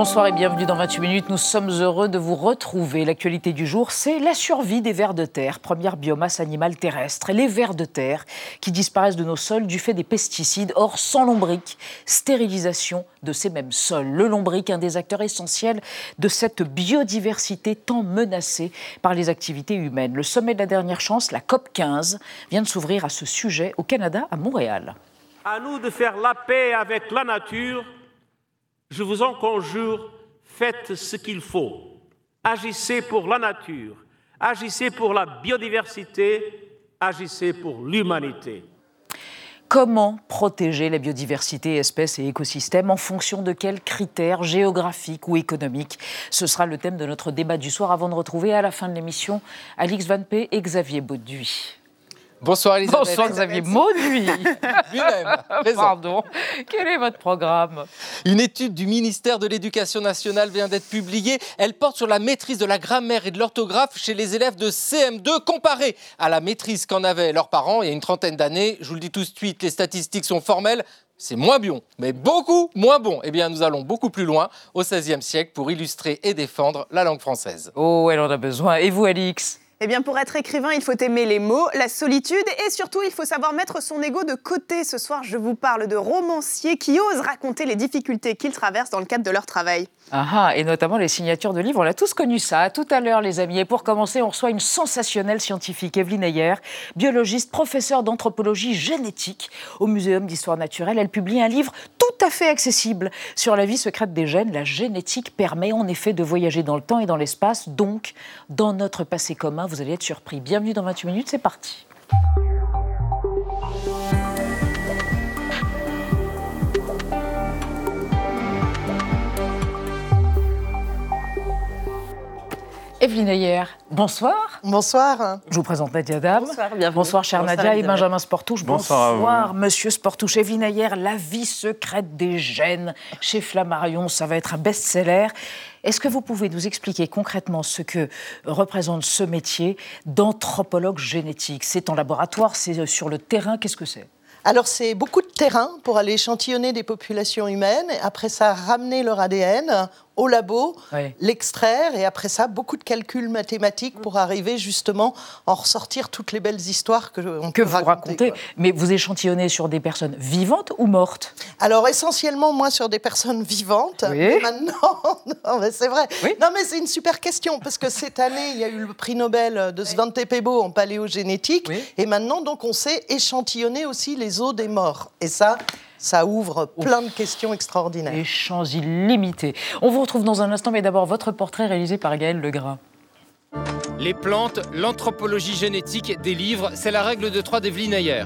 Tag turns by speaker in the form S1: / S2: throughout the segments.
S1: Bonsoir et bienvenue dans 28 minutes. Nous sommes heureux de vous retrouver. L'actualité du jour, c'est la survie des vers de terre, première biomasse animale terrestre. Les vers de terre qui disparaissent de nos sols du fait des pesticides. Or, sans lombric, stérilisation de ces mêmes sols. Le lombric, un des acteurs essentiels de cette biodiversité tant menacée par les activités humaines. Le sommet de la dernière chance, la COP 15, vient de s'ouvrir à ce sujet au Canada, à Montréal.
S2: À nous de faire la paix avec la nature je vous en conjure, faites ce qu'il faut. Agissez pour la nature, agissez pour la biodiversité, agissez pour l'humanité.
S1: Comment protéger la biodiversité, espèces et écosystèmes En fonction de quels critères géographiques ou économiques? Ce sera le thème de notre débat du soir avant de retrouver à la fin de l'émission Alix Van P et Xavier Bauduit.
S3: Bonsoir Elisabeth.
S1: Bonsoir Xavier Mauduit.
S3: Lui-même.
S1: Pardon. Quel est votre programme?
S3: Une étude du ministère de l'Éducation nationale vient d'être publiée. Elle porte sur la maîtrise de la grammaire et de l'orthographe chez les élèves de CM2 comparée à la maîtrise qu'en avaient leurs parents il y a une trentaine d'années. Je vous le dis tout de suite, les statistiques sont formelles. C'est moins bon, mais beaucoup moins bon. Eh bien, nous allons beaucoup plus loin au XVIe siècle pour illustrer et défendre la langue française.
S1: Oh, elle en a besoin. Et vous, Alix?
S4: Eh bien, pour être écrivain, il faut aimer les mots, la solitude et surtout, il faut savoir mettre son ego de côté. Ce soir, je vous parle de romanciers qui osent raconter les difficultés qu'ils traversent dans le cadre de leur travail.
S1: Ah, ah, et notamment les signatures de livres. On a tous connu ça. Tout à l'heure, les amis. Et pour commencer, on reçoit une sensationnelle scientifique, Evelyne Ayer, biologiste, professeure d'anthropologie génétique au Muséum d'histoire naturelle. Elle publie un livre tout à fait accessible sur la vie secrète des gènes. La génétique permet en effet de voyager dans le temps et dans l'espace, donc dans notre passé commun. Vous allez être surpris. Bienvenue dans 28 minutes, c'est parti. Evelyne Ayer, bonsoir.
S4: Bonsoir.
S1: Je vous présente Nadia Dam.
S4: Bonsoir, bienvenue.
S1: Bonsoir, chère
S4: Bonsoir,
S1: Nadia et. Benjamin Sportouche.
S5: Bonsoir à
S1: Bonsoir, monsieur Sportouche. Evelyne Ayer, La vie secrète des gènes chez Flammarion, ça va être un best-seller. Est-ce que vous pouvez nous expliquer concrètement ce que représente ce métier d'anthropologue génétique? C'est en laboratoire, c'est sur le terrain, qu'est-ce que c'est?
S6: Alors, c'est beaucoup de terrain pour aller échantillonner des populations humaines. Après ça, ramener leur ADN au labo, l'extraire, et après ça, beaucoup de calculs mathématiques pour arriver justement en ressortir toutes les belles histoires que on
S1: Que
S6: peut
S1: vous
S6: raconter,
S1: racontez. Mais vous échantillonnez sur des personnes vivantes ou mortes?
S6: Alors, essentiellement, moi, sur des personnes vivantes.
S1: Oui.
S6: Maintenant, non, mais c'est vrai.
S1: Oui.
S6: Non, mais c'est une super question, parce que cette année, il y a eu le prix Nobel de Svante Pebo en paléogénétique. Et maintenant, donc, on sait échantillonner aussi les os des morts. Et ça, ça ouvre plein de questions extraordinaires.
S1: Les champs illimités. On vous retrouve dans un instant, mais d'abord votre portrait réalisé par Gaël Legrain.
S3: Les plantes, l'anthropologie génétique des livres, c'est la règle de trois d'Evelyne Ayer.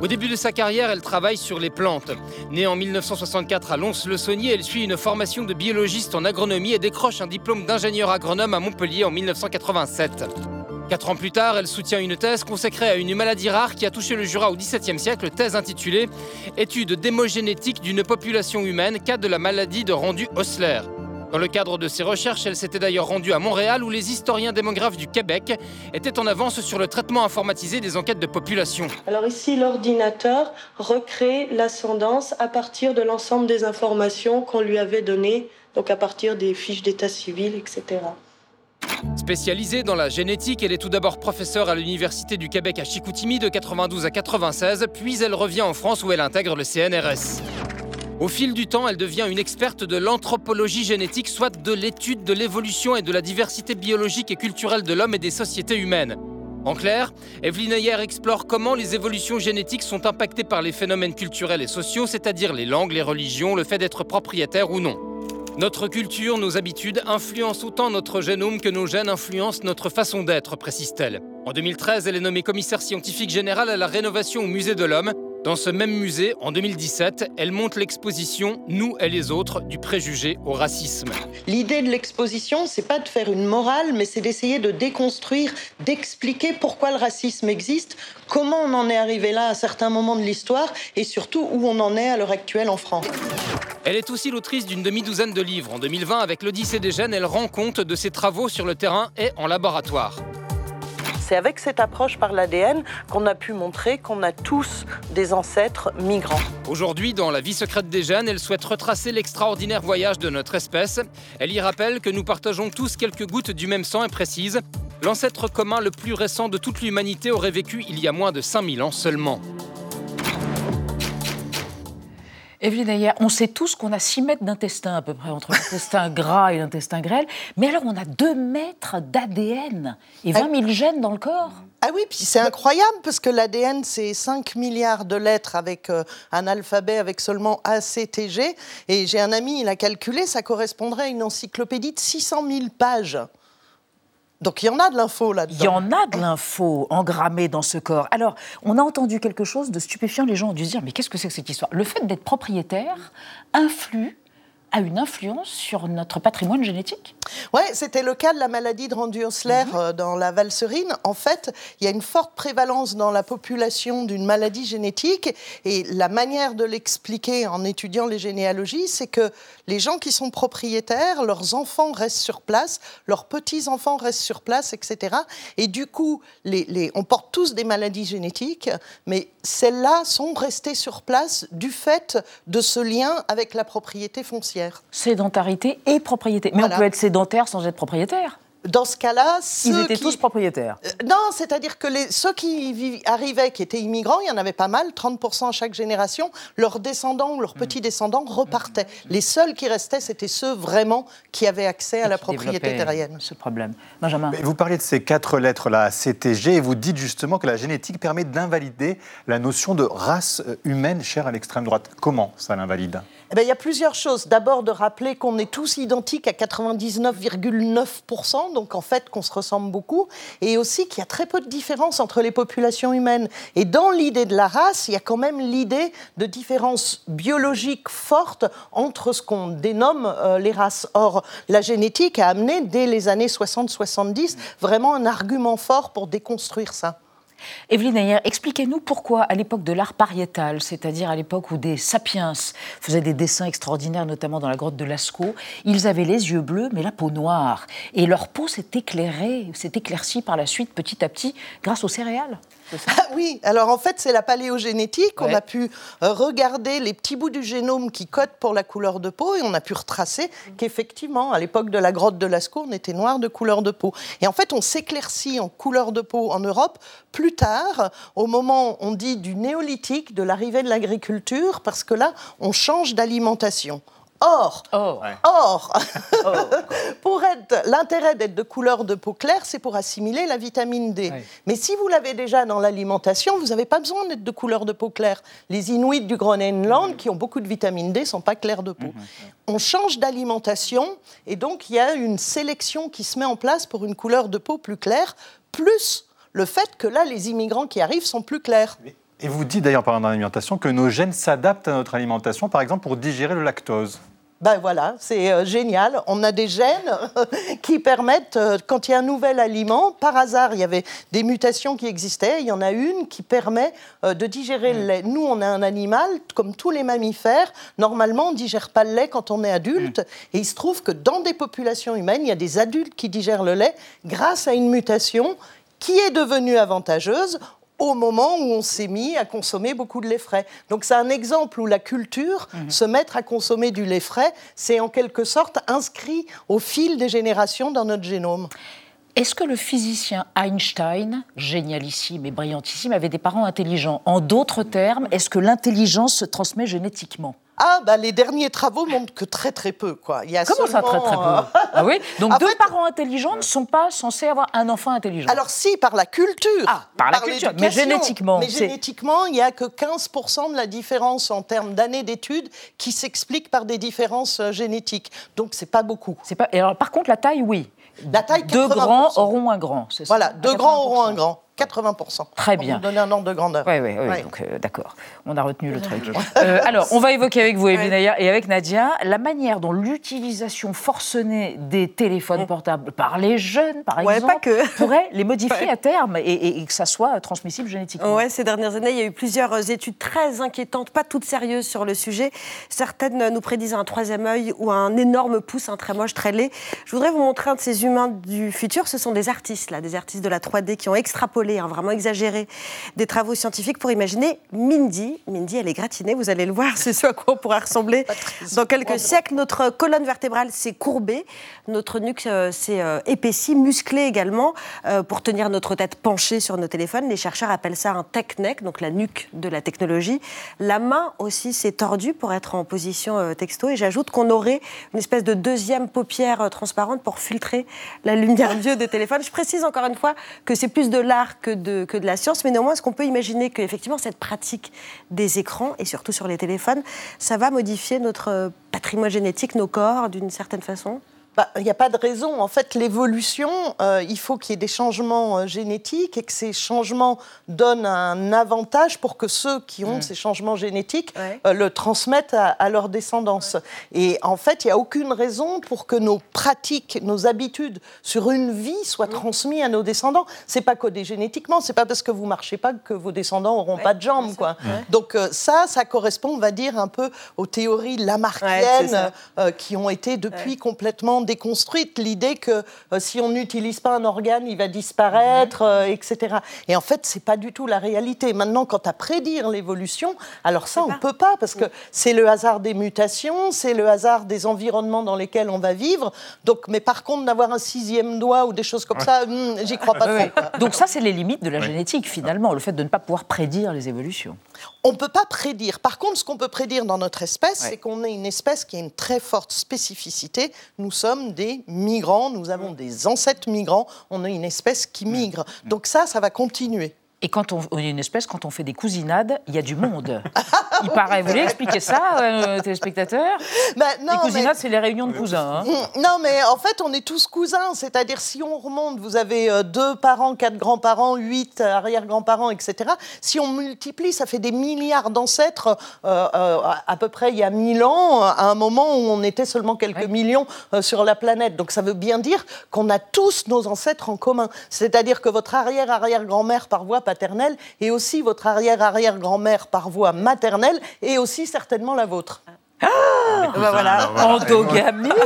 S3: Au début de sa carrière, elle travaille sur les plantes. Née en 1964 à Lons-le-Saunier, elle suit une formation de biologiste en agronomie et décroche un diplôme d'ingénieur agronome à Montpellier en 1987. Quatre ans plus tard, elle soutient une thèse consacrée à une maladie rare qui a touché le Jura au XVIIe siècle, thèse intitulée Étude démogénétique d'une population humaine, cas de la maladie de rendu Osler. Dans le cadre de ses recherches, elle s'était d'ailleurs rendue à Montréal où les historiens démographes du Québec étaient en avance sur le traitement informatisé des enquêtes de population.
S7: Alors ici, l'ordinateur recrée l'ascendance à partir de l'ensemble des informations qu'on lui avait données, donc à partir des fiches d'état civil, etc.
S3: Spécialisée dans la génétique, elle est tout d'abord professeure à l'Université du Québec à Chicoutimi de 92 à 96, puis elle revient en France où elle intègre le CNRS. Au fil du temps, elle devient une experte de l'anthropologie génétique, soit de l'étude de l'évolution et de la diversité biologique et culturelle de l'homme et des sociétés humaines. En clair, Evelyne Ayer explore comment les évolutions génétiques sont impactées par les phénomènes culturels et sociaux, c'est-à-dire les langues, les religions, le fait d'être propriétaire ou non. Notre culture, nos habitudes influencent autant notre génome que nos gènes influencent notre façon d'être, précise-t-elle. En 2013, elle est nommée commissaire scientifique générale à la rénovation au Musée de l'Homme. Dans ce même musée, en 2017, elle monte l'exposition Nous et les autres, du préjugé au racisme.
S7: L'idée de l'exposition, c'est pas de faire une morale, mais c'est d'essayer de déconstruire, d'expliquer pourquoi le racisme existe, comment on en est arrivé là à certains moments de l'histoire et surtout où on en est à l'heure actuelle en France.
S3: Elle est aussi l'autrice d'une demi-douzaine de livres. En 2020, avec l'Odyssée des gènes, elle rend compte de ses travaux sur le terrain et en laboratoire.
S6: C'est avec cette approche par l'ADN qu'on a pu montrer qu'on a tous des ancêtres migrants.
S3: Aujourd'hui, dans La vie secrète des gènes, elle souhaite retracer l'extraordinaire voyage de notre espèce. Elle y rappelle que nous partageons tous quelques gouttes du même sang et précise L'ancêtre commun le plus récent de toute l'humanité aurait vécu il y a moins de 5000 ans seulement.
S1: Evelyne Ayer, on sait tous qu'on a 6 mètres d'intestin à peu près, entre l'intestin gras et l'intestin grêle. Mais alors, on a 2 mètres d'ADN et 20 000 gènes dans le corps
S6: ah oui, puis c'est incroyable parce que l'ADN, c'est 5 milliards de lettres avec euh, un alphabet avec seulement ACTG. Et j'ai un ami, il a calculé, ça correspondrait à une encyclopédie de 600 000 pages. Donc il y en a de l'info là-dedans.
S1: Il y en a de l'info engrammée dans ce corps. Alors, on a entendu quelque chose de stupéfiant. Les gens ont dû se dire, mais qu'est-ce que c'est que cette histoire? Le fait d'être propriétaire influe a une influence sur notre patrimoine génétique?
S6: Oui, c'était le cas de la maladie de Randu-Osler mhm. euh, dans la valserine. En fait, il y a une forte prévalence dans la population d'une maladie génétique et la manière de l'expliquer en étudiant les généalogies, c'est que les gens qui sont propriétaires, leurs enfants restent sur place, leurs petits-enfants restent sur place, etc. Et du coup, les, on porte tous des maladies génétiques, mais celles-là sont restées sur place du fait de ce lien avec la propriété foncière.
S1: Sédentarité et propriété. Mais on peut être sédentaire sans être propriétaire.
S6: Dans ce cas-là,
S1: ils étaient tous propriétaires.
S6: Euh, non, c'est-à-dire que les, ceux qui arrivaient, qui étaient immigrants, il y en avait pas mal, 30% à chaque génération. Leurs descendants ou leurs petits-descendants repartaient. Les seuls qui restaient, c'était ceux vraiment qui avaient accès à la propriété terrienne.
S1: Ce problème. Benjamin.
S5: vous parlez de ces quatre lettres-là, CTG, et vous dites justement que la génétique permet d'invalider la notion de race humaine chère à l'extrême droite. Comment ça l'invalide?
S6: Eh bien, il y a plusieurs choses. D'abord, de rappeler qu'on est tous identiques à 99,9%, donc en fait qu'on se ressemble beaucoup, et aussi qu'il y a très peu de différence entre les populations humaines. Et dans l'idée de la race, il y a quand même l'idée de différences biologiques fortes entre ce qu'on dénomme euh, les races. Or, la génétique a amené, dès les années 60-70, vraiment un argument fort pour déconstruire ça.
S1: Evelyne Ayer, expliquez-nous pourquoi, à l'époque de l'art pariétal, c'est-à-dire à, l'époque où des sapiens faisaient des dessins extraordinaires, notamment dans la grotte de Lascaux, ils avaient les yeux bleus mais la peau noire. Et leur peau s'est éclairée, s'est éclaircie par la suite, petit à petit, grâce aux céréales.
S6: Ah oui, alors en fait, c'est la paléogénétique. On a pu euh, regarder les petits bouts du génome qui codent pour la couleur de peau et on a pu retracer qu'effectivement, à l'époque de la grotte de Lascaux, on était noir de couleur de peau. Et en fait, on s'éclaircit en couleur de peau en Europe plus tard, au moment, on dit, du néolithique, de l'arrivée de l'agriculture, parce que là, on change d'alimentation. Or, or, pour être, l'intérêt d'être de couleur de peau claire, c'est pour assimiler la vitamine D. Mais si vous l'avez déjà dans l'alimentation, vous n'avez pas besoin d'être de couleur de peau claire. Les Inuits du Groenland, qui ont beaucoup de vitamine D, ne sont pas clairs de peau. Mhm. On change d'alimentation et donc il y a une sélection qui se met en place pour une couleur de peau plus claire, plus le fait que là, les immigrants qui arrivent sont plus clairs.
S5: Et vous dites d'ailleurs, par l'alimentation, que nos gènes s'adaptent à notre alimentation, par exemple pour digérer le lactose.
S6: Ben voilà, c'est euh, génial. On a des gènes qui permettent, euh, quand il y a un nouvel aliment, par hasard, il y avait des mutations qui existaient, il y en a une qui permet euh, de digérer le lait. Nous, on a un animal, comme tous les mammifères, normalement, on ne digère pas le lait quand on est adulte. Et il se trouve que dans des populations humaines, il y a des adultes qui digèrent le lait grâce à une mutation qui est devenue avantageuse au moment où on s'est mis à consommer beaucoup de lait frais. Donc c'est un exemple où la culture, mhm. se mettre à consommer du lait frais, c'est en quelque sorte inscrit au fil des générations dans notre génome.
S1: Est-ce que le physicien Einstein, génialissime et brillantissime, avait des parents intelligents? En d'autres termes, est-ce que l'intelligence se transmet génétiquement?
S6: Ah, bah, les derniers travaux montrent que très très peu. Quoi.
S1: Il y a Comment ça, très très peu? Ah oui? Donc deux parents intelligents ne sont pas censés avoir un enfant intelligent
S6: Alors si, par la culture.
S1: Ah, par, la culture, mais génétiquement.
S6: Mais génétiquement, il n'y a que 15% de la différence en termes d'années d'études qui s'explique par des différences euh, génétiques. Donc c'est pas beaucoup.
S1: Pas... Et alors, par contre, la taille, oui.
S6: La taille,
S1: Deux grands auront un grand,
S6: c'est ça? Voilà, deux grands auront un grand. 80%.
S1: Très
S6: Pour
S1: bien.
S6: vous donner un ordre de grandeur.
S1: Oui, oui, oui.
S6: Ouais.
S1: Donc, euh, d'accord. On a retenu le truc. Euh, alors, on va évoquer avec vous, Ayer, et avec Nadia, la manière dont l'utilisation forcenée des téléphones portables par les jeunes, par
S8: Ouais,
S1: exemple,
S8: pas que.
S1: pourrait les modifier à terme et, et- et que ça soit transmissible génétiquement.
S8: Ouais, ces dernières années, il y a eu plusieurs euh, études très inquiétantes, pas toutes sérieuses sur le sujet. Certaines nous prédisent un troisième œil ou un énorme pouce, un très moche, très laid. Je voudrais vous montrer un de ces humains du futur. Ce sont des artistes, là, des artistes de la 3D qui ont extrapolé, hein, vraiment exagéré, des travaux scientifiques pour imaginer Mindy. Mindy, elle est gratinée, vous allez le voir, c'est ce à quoi on pourra ressembler dans quelques siècles. Notre colonne vertébrale s'est courbée, notre nuque euh, s'est euh, épaissie, musclée également, euh, pour tenir notre tête penchée sur nos téléphones. Les chercheurs appellent ça un tech neck, donc la nuque de la technologie. La main aussi s'est tordue pour être en position texto. Et j'ajoute qu'on aurait une espèce de deuxième paupière transparente pour filtrer la lumière bleue des téléphones. Je précise encore une fois que c'est plus de l'art que de, que de la science, mais néanmoins, est-ce qu'on peut imaginer qu'effectivement, cette pratique des écrans, et surtout sur les téléphones, ça va modifier notre euh, patrimoine génétique, nos corps, d'une certaine façon?
S6: Bah, Il n'y a pas de raison. En fait, l'évolution, euh, il faut qu'il y ait des changements euh, génétiques et que ces changements donnent un avantage pour que ceux qui ont ces changements génétiques
S8: Ouais.
S6: euh, le transmettent à, à leur descendance. Et en fait, il n'y a aucune raison pour que nos pratiques, nos habitudes sur une vie soient transmises à nos descendants. C'est pas codé génétiquement. C'est pas parce que vous marchez pas que vos descendants auront pas de jambes, quoi. Donc ça, ça correspond, on va dire, un peu aux théories lamarckiennes qui ont été depuis complètement déconstruites. L'idée que euh, si on n'utilise pas un organe, il va disparaître, euh, etc. Et en fait, c'est pas du tout la réalité. Maintenant, quant à prédire l'évolution, alors ça, on peut pas parce que c'est le hasard des mutations, c'est le hasard des environnements dans lesquels on va vivre. Donc, mais par contre, d'avoir un sixième doigt ou des choses comme ça, hmm, j'y crois pas trop.
S1: Donc ça, c'est les limites de la génétique, finalement, le fait de ne pas pouvoir prédire les évolutions.
S6: On ne peut pas prédire. Par contre, ce qu'on peut prédire dans notre espèce,
S1: Ouais.
S6: c'est qu'on est une espèce qui a une très forte spécificité. Nous sommes des migrants, nous avons des ancêtres migrants, on est une espèce qui migre. Donc ça, ça va continuer.
S1: Et quand on, on est une espèce, quand on fait des cousinades, il y a du monde. Il paraît. Vous voulez expliquer ça, euh, téléspectateurs
S6: Bah,
S1: Les
S6: mais-
S1: cousinades, c'est les réunions de cousins. hein.
S6: Mm, Non, mais en fait, on est tous cousins. C'est-à-dire, si on remonte, vous avez euh, deux parents, quatre grands-parents, huit arrière-grands-parents, etc. Si on multiplie, ça fait des milliards d'ancêtres, euh, euh, à- peu près il y a mille ans, à un moment où on était seulement quelques
S1: Ouais.
S6: millions sur la planète. Donc, ça veut bien dire qu'on a tous nos ancêtres en commun. C'est-à-dire que votre arrière-arrière-grand-mère par voie et aussi votre arrière-arrière-grand-mère par voie maternelle et aussi certainement la vôtre.
S1: Bah voilà, endogamie.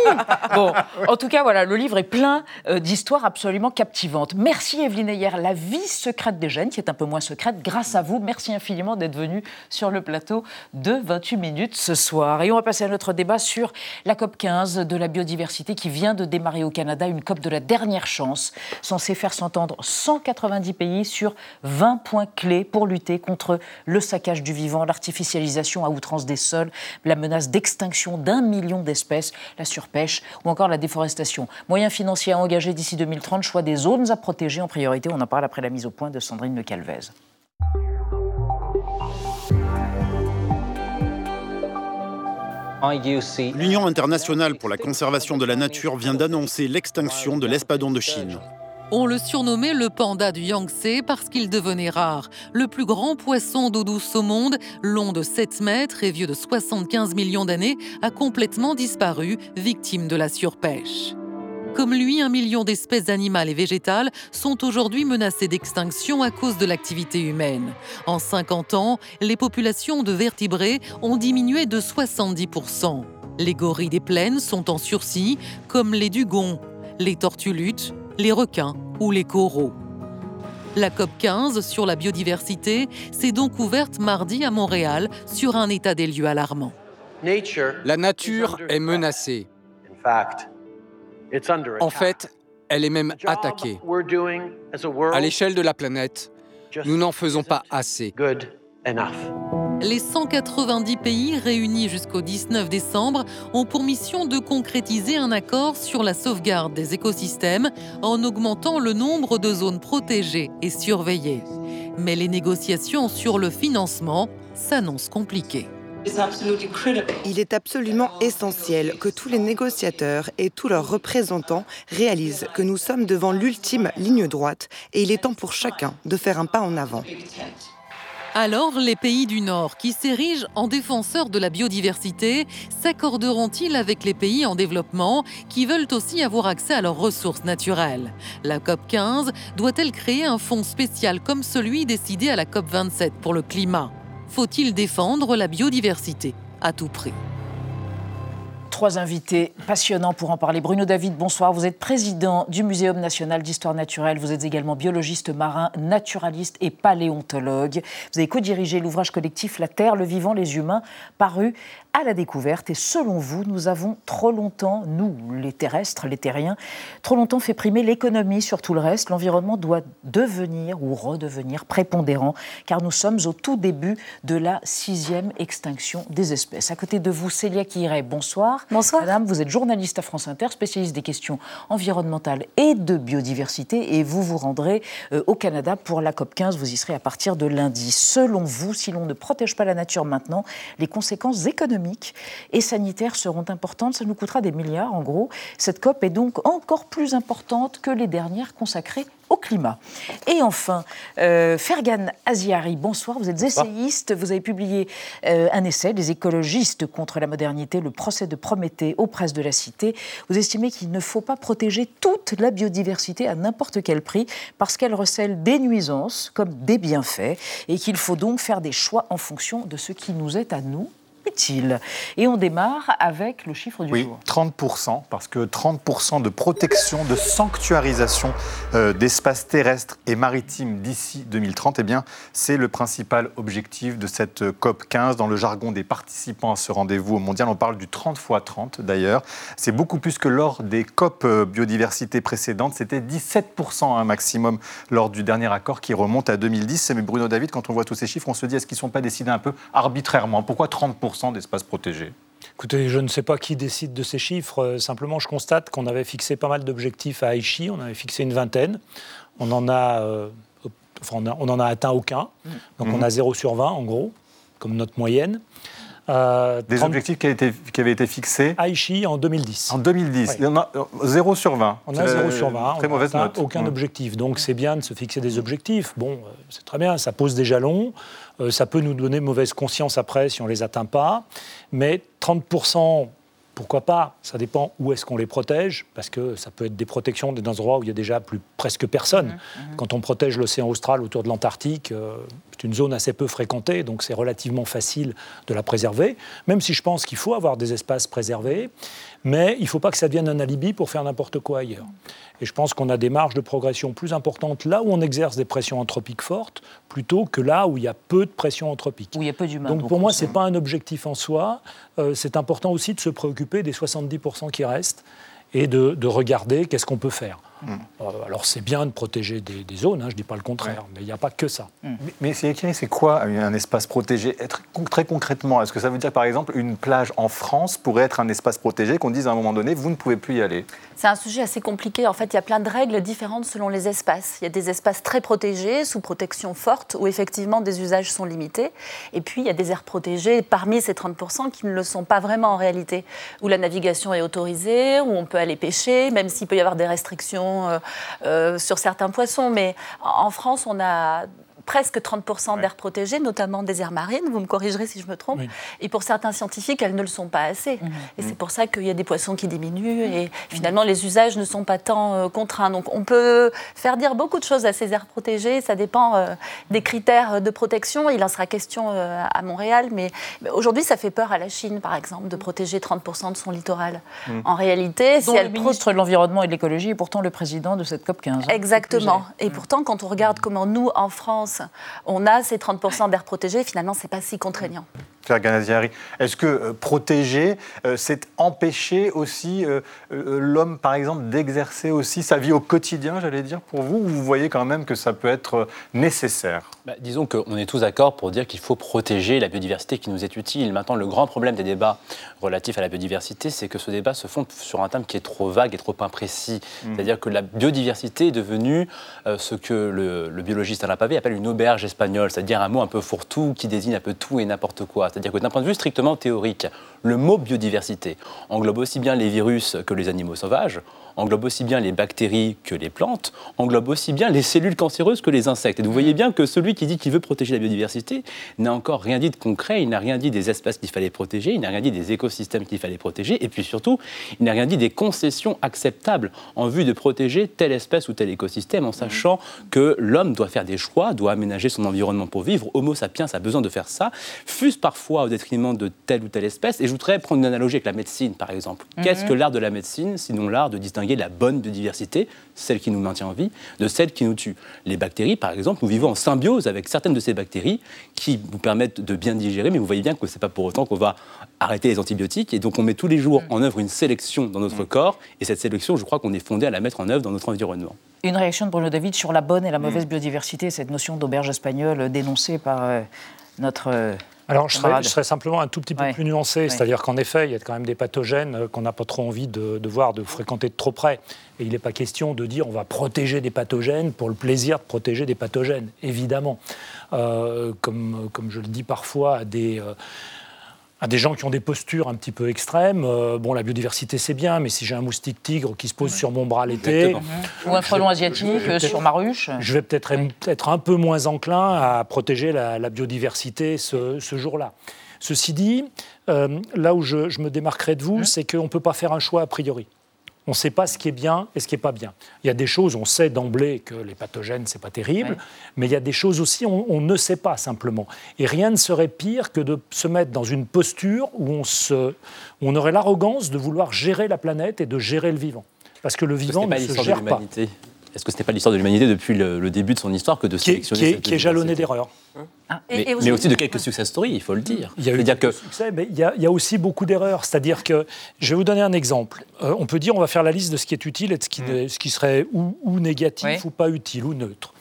S1: Bon, en tout cas, voilà, le livre est plein euh, d'histoires absolument captivantes. Merci Evelyne Ayer, La vie secrète des gènes, qui est un peu moins secrète. Grâce à vous, merci infiniment d'être venue sur le plateau de 28 minutes ce soir. Et on va passer à notre débat sur la COP 15 de la biodiversité qui vient de démarrer au Canada, une COP de la dernière chance, censée faire s'entendre 190 pays sur 20 points clés pour lutter contre le saccage du vivant, l'artificialisation à outrance des sols, la menace d'extinction d'un million d'espèces, la surpêche ou encore la déforestation. Moyens financiers à engager d'ici 2030, choix des zones à protéger en priorité. On en parle après la mise au point de Sandrine Le Calvez.
S9: L'Union internationale pour la conservation de la nature vient d'annoncer l'extinction de l'espadon de Chine.
S10: On le surnommait le panda du Yangtze parce qu'il devenait rare. Le plus grand poisson d'eau douce au monde, long de 7 mètres et vieux de 75 millions d'années, a complètement disparu, victime de la surpêche. Comme lui, un million d'espèces animales et végétales sont aujourd'hui menacées d'extinction à cause de l'activité humaine. En 50 ans, les populations de vertébrés ont diminué de 70%. Les gorilles des plaines sont en sursis, comme les dugons, les tortulutes, les requins ou les coraux. La COP 15 sur la biodiversité s'est donc ouverte mardi à Montréal sur un état des lieux alarmant.
S11: La nature est menacée. En fait, elle est même attaquée. À l'échelle de la planète, nous n'en faisons pas assez.
S10: Les 190 pays réunis jusqu'au 19 décembre ont pour mission de concrétiser un accord sur la sauvegarde des écosystèmes en augmentant le nombre de zones protégées et surveillées. Mais les négociations sur le financement s'annoncent compliquées.
S12: Il est absolument essentiel que tous les négociateurs et tous leurs représentants réalisent que nous sommes devant l'ultime ligne droite et il est temps pour chacun de faire un pas en avant.
S10: Alors, les pays du Nord, qui s'érigent en défenseurs de la biodiversité, s'accorderont-ils avec les pays en développement qui veulent aussi avoir accès à leurs ressources naturelles? La COP 15 doit-elle créer un fonds spécial comme celui décidé à la COP 27 pour le climat? Faut-il défendre la biodiversité à tout prix?
S1: Trois invités passionnants pour en parler. Bruno David, bonsoir. Vous êtes président du Muséum national d'histoire naturelle. Vous êtes également biologiste marin, naturaliste et paléontologue. Vous avez co-dirigé l'ouvrage collectif La Terre, le vivant, les humains, paru à la découverte. Et selon vous, nous avons trop longtemps, nous, les terrestres, les terriens, trop longtemps fait primer l'économie sur tout le reste. L'environnement doit devenir ou redevenir prépondérant, car nous sommes au tout début de la sixième extinction des espèces. À côté de vous, Célia Kiray, bonsoir. Madame, vous êtes journaliste à France Inter, spécialiste des questions environnementales et de biodiversité, et vous vous rendrez euh, au Canada pour la COP 15. Vous y serez à partir de lundi. Selon vous, si l'on ne protège pas la nature maintenant, les conséquences économiques et sanitaires seront importantes. Ça nous coûtera des milliards, en gros. Cette COP est donc encore plus importante que les dernières consacrées au climat. Et enfin, euh, Fergan Aziari, bonsoir. Vous êtes essayiste. Vous avez publié euh, un essai, Les écologistes contre la modernité, le procès de Prométhée aux presses de la Cité. Vous estimez qu'il ne faut pas protéger toute la biodiversité à n'importe quel prix parce qu'elle recèle des nuisances comme des bienfaits et qu'il faut donc faire des choix en fonction de ce qui nous est à nous utile. Et on démarre avec le chiffre du
S5: oui,
S1: jour.
S5: 30%, parce que 30% de protection, de sanctuarisation euh, d'espaces terrestres et maritimes d'ici 2030, eh bien, c'est le principal objectif de cette COP 15. Dans le jargon des participants à ce rendez-vous mondial, on parle du 30 x 30 d'ailleurs. C'est beaucoup plus que lors des COP euh, biodiversité précédentes. C'était 17% un maximum lors du dernier accord qui remonte à 2010. Mais Bruno David, quand on voit tous ces chiffres, on se dit est-ce qu'ils ne sont pas décidés un peu arbitrairement? Pourquoi 30% d'espaces protégés
S13: Écoutez, je ne sais pas qui décide de ces chiffres. Euh, simplement, je constate qu'on avait fixé pas mal d'objectifs à Aichi. On avait fixé une vingtaine. On en a, euh, enfin, on, a on en a atteint aucun. Donc on a 0 sur 20, en gros, comme notre moyenne. Euh,
S5: Des
S13: 30
S5: objectifs qui, avaient été- qui avaient été fixés
S13: Aichi en 2010.
S5: en 2010.
S13: Ouais.
S5: Il y en a euh, 0 sur 20.
S13: On a
S5: C'est
S13: 0 sur 20.
S5: Très
S13: on
S5: mauvaise note.
S13: Aucun
S5: Mm.
S13: objectif. Donc c'est bien de se fixer des objectifs. Bon, c'est très bien, ça pose des jalons. Euh, ça peut nous donner mauvaise conscience après si on ne les atteint pas. Mais 30%, pourquoi pas Ça dépend où est-ce qu'on les protège, parce que ça peut être des protections dans des endroits où il y a déjà plus presque personne. Quand on protège l'océan austral autour de l'Antarctique, euh, c'est une zone assez peu fréquentée, donc c'est relativement facile de la préserver, même si je pense qu'il faut avoir des espaces préservés, mais il ne faut pas que ça devienne un alibi pour faire n'importe quoi ailleurs. Et je pense qu'on a des marges de progression plus importantes là où on exerce des pressions anthropiques fortes, plutôt que là où il y a peu de pression anthropique.
S1: Où il y a peu d'humains.
S13: Donc pour moi, ce n'est pas un objectif en soi. Euh, c'est important aussi de se préoccuper des 70% qui restent et de, de regarder qu'est-ce qu'on peut faire. Euh, alors c'est bien de protéger des, des zones, hein, je ne dis pas le contraire, mais il n'y a pas que ça.
S5: Mais, mais c'est c'est quoi un espace protégé? Être- Très concrètement, est-ce que ça veut dire par exemple une plage en France pourrait être un espace protégé qu'on dise à un moment donné vous ne pouvez plus y aller?
S14: C'est un sujet assez compliqué. En fait, il y a plein de règles différentes selon les espaces. Il y a des espaces très protégés, sous protection forte, où effectivement des usages sont limités. Et puis, il y a des aires protégées parmi ces 30% qui ne le sont pas vraiment en réalité, où la navigation est autorisée, où on peut aller pêcher, même s'il peut y avoir des restrictions euh, euh, sur certains poissons. Mais en en France, on a presque 30% d'aires protégées, notamment des aires marines, vous me corrigerez si je me trompe,
S13: Oui.
S14: et pour certains scientifiques, elles ne le sont pas assez. Et c'est pour ça qu'il y a des poissons qui diminuent, et finalement, les usages ne sont pas tant euh, contraints. Donc on peut faire dire beaucoup de choses à ces aires protégées, ça dépend euh, des critères de protection. Il en sera question euh, à Montréal, mais, mais aujourd'hui, ça fait peur à la Chine, par exemple, de protéger 30% de son littoral. En réalité, si
S1: Dont le
S14: elle pro-
S1: ministre de l'Environnement et de l'Écologie est pourtant le président de cette COP 15. hein.
S14: Exactement. Et pourtant, quand on regarde comment nous, en France, on a ces 30% d'air protégé, finalement, c'est pas si contraignant.
S5: Claire Ganaziari, est-ce que euh, protéger, euh, c'est empêcher aussi euh, euh, l'homme, par exemple, d'exercer aussi sa vie au quotidien, j'allais dire, pour vous Ou vous voyez quand même que ça peut être nécessaire?
S15: Bah, disons qu'on est tous d'accord pour dire qu'il faut protéger la biodiversité qui nous est utile. Maintenant, le grand problème des débats relatifs à la biodiversité, c'est que ce débat se fonde sur un thème qui est trop vague et trop imprécis. C'est-à-dire que la biodiversité est devenue euh, ce que le, le biologiste Alain Pavé appelle une auberge espagnole, c'est-à-dire un mot un peu fourre-tout qui désigne un peu tout et n'importe quoi. C'est-à-dire que d'un point de vue strictement théorique, le mot biodiversité englobe aussi bien les virus que les animaux sauvages, englobe aussi bien les bactéries que les plantes, englobe aussi bien les cellules cancéreuses que les insectes. Et vous voyez bien que celui qui dit qu'il veut protéger la biodiversité n'a encore rien dit de concret, il n'a rien dit des espèces qu'il fallait protéger, il n'a rien dit des écosystèmes qu'il fallait protéger, et puis surtout, il n'a rien dit des concessions acceptables en vue de protéger telle espèce ou tel écosystème, en sachant que l'homme doit faire des choix, doit aménager son environnement pour vivre. Homo sapiens a besoin de faire ça, fût-ce parfois au détriment de telle ou telle espèce. Et je voudrais prendre une analogie avec la médecine, par exemple. Qu'est-ce mhm. que l'art de la médecine, sinon l'art de distinguer la bonne biodiversité, celle qui nous maintient en vie, de celle qui nous tue. Les bactéries, par exemple, nous vivons en symbiose avec certaines de ces bactéries qui nous permettent de bien digérer, mais vous voyez bien que ce n'est pas pour autant qu'on va arrêter les antibiotiques. Et donc on met tous les jours en œuvre une sélection dans notre corps, et cette sélection, je crois qu'on est fondé à la mettre en œuvre dans notre environnement.
S1: Une réaction de Bruno David sur la bonne et la mauvaise biodiversité, cette notion d'auberge espagnole dénoncée par euh, notre euh,
S13: alors, je serais, simplement un tout petit peu plus nuancé, c'est-à-dire qu'en effet, il y a quand même des pathogènes euh, qu'on n'a pas trop envie de, voir, de fréquenter de trop près. Et il n'est pas question de dire on va protéger des pathogènes pour le plaisir de protéger des pathogènes, évidemment. Euh, comme, comme je le dis parfois à des, euh, à des gens qui ont des postures un petit peu extrêmes. Euh, bon, la biodiversité, c'est bien, mais si j'ai un moustique tigre qui se pose sur mon bras l'été...
S1: Ou un frelon asiatique sur ma ruche.
S13: Je vais peut-être être un peu moins enclin à protéger la, biodiversité ce, jour-là. Ceci dit, euh, là où je, je, me démarquerai de vous, c'est qu'on ne peut pas faire un choix a priori on ne sait pas ce qui est bien et ce qui n'est pas bien. Il y a des choses, on sait d'emblée que les pathogènes, ce n'est pas terrible, mais il y a des choses aussi, on, on, ne sait pas simplement. Et rien ne serait pire que de se mettre dans une posture où on, se, on aurait l'arrogance de vouloir gérer la planète et de gérer le vivant. Parce que le vivant ne se gère pas.
S15: Est-ce que ce n'est pas l'histoire de l'humanité depuis le, début de son histoire que de sélectionner
S13: qui est, qui est jalonné d'erreurs
S15: ah, mais, aussi, de quelques success stories, il faut le dire.
S13: Il y a eu que... succès, mais il y, a, aussi beaucoup d'erreurs. C'est-à-dire que, je vais vous donner un exemple. Euh, on peut dire, on va faire la liste de ce qui est utile et de ce qui, mm. ce qui serait ou, négatif ou pas utile ou neutre.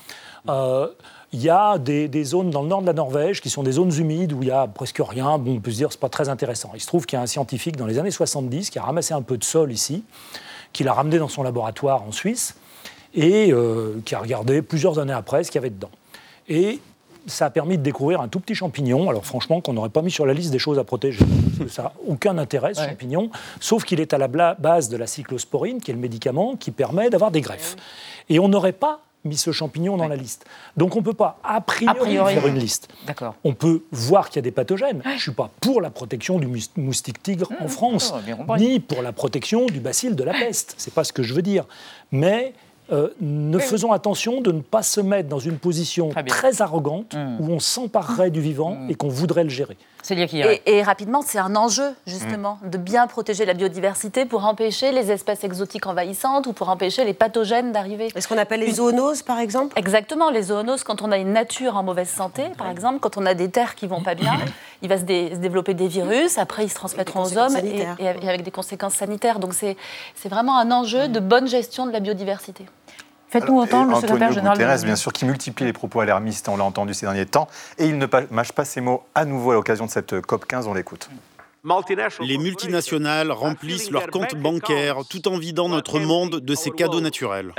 S13: Euh, il y a des, zones dans le nord de la Norvège qui sont des zones humides où il y a presque rien. Bon, on peut se dire c'est pas très intéressant. Il se trouve qu'il y a un scientifique dans les années 70 qui a ramassé un peu de sol ici, qui l'a ramené dans son laboratoire en Suisse et euh, qui a regardé plusieurs années après ce qu'il y avait dedans. Et ça a permis de découvrir un tout petit champignon, alors franchement qu'on n'aurait pas mis sur la liste des choses à protéger. ça n'a aucun intérêt, ce champignon, sauf qu'il est à la base de la cyclosporine, qui est le médicament qui permet d'avoir des greffes. Et on n'aurait pas mis ce champignon dans la liste. Donc on ne peut pas a priori, faire une liste. On peut voir qu'il y a des pathogènes. Je ne suis pas pour la protection du moustique tigre en mmh, France, ni pour la protection du bacille de la peste. C'est pas ce que je veux dire. Mais euh, ne faisons attention de ne pas se mettre dans une position très, arrogante mmh. où on s'emparerait du vivant mmh. et qu'on voudrait le gérer.
S14: Et, et, rapidement, c'est un enjeu, justement, mmh. de bien protéger la biodiversité pour empêcher les espèces exotiques envahissantes ou pour empêcher les pathogènes d'arriver.
S8: Est-ce qu'on appelle les zoonoses, par exemple?
S14: Exactement, les zoonoses, quand on a une nature en mauvaise santé, par exemple, quand on a des terres qui vont pas bien, il va se, développer des virus, après ils se transmettront aux hommes et, et, avec des conséquences sanitaires. Donc c'est vraiment un enjeu de bonne gestion de la biodiversité.
S1: Faites-nous entendre le secrétaire général.
S5: Guterres, bien sûr, qui multiplie les propos alarmistes, on l'a entendu ces derniers temps, et il ne mâche pas ses mots à nouveau à l'occasion de cette COP 15, on l'écoute.
S9: Les multinationales remplissent leurs comptes bancaires tout en vidant notre monde de ses cadeaux naturels.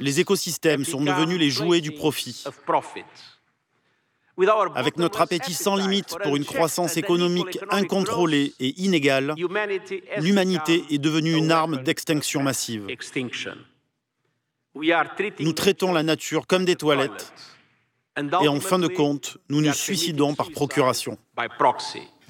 S9: Les écosystèmes sont devenus les jouets du profit. Avec notre appétit sans limite pour une croissance économique incontrôlée et inégale, l'humanité est devenue une arme d'extinction massive. Nous traitons la nature comme des toilettes et en fin de compte, nous nous suicidons par procuration.